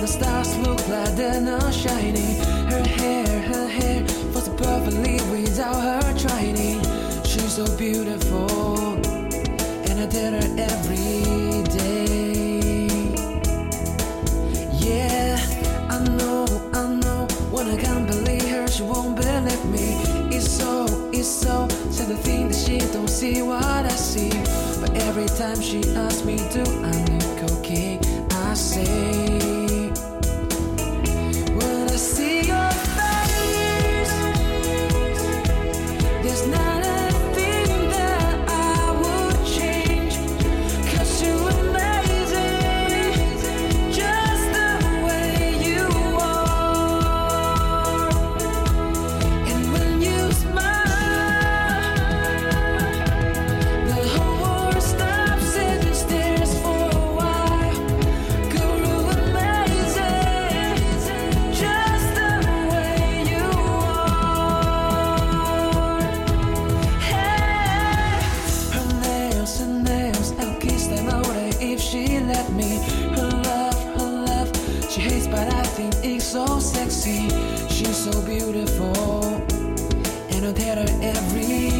the stars look like they're not shining. Her hair, her hair falls perfectly without her trying. She's so beautiful, and I tell her every day. Yeah, I know, I know. When I can't believe her, she won't believe me. It's so, it's so sad to think that she don't see what I see. But every time she asks me, do I look me. Her love, her love, she hates, but I think it's so sexy. She's so beautiful, and I tell her every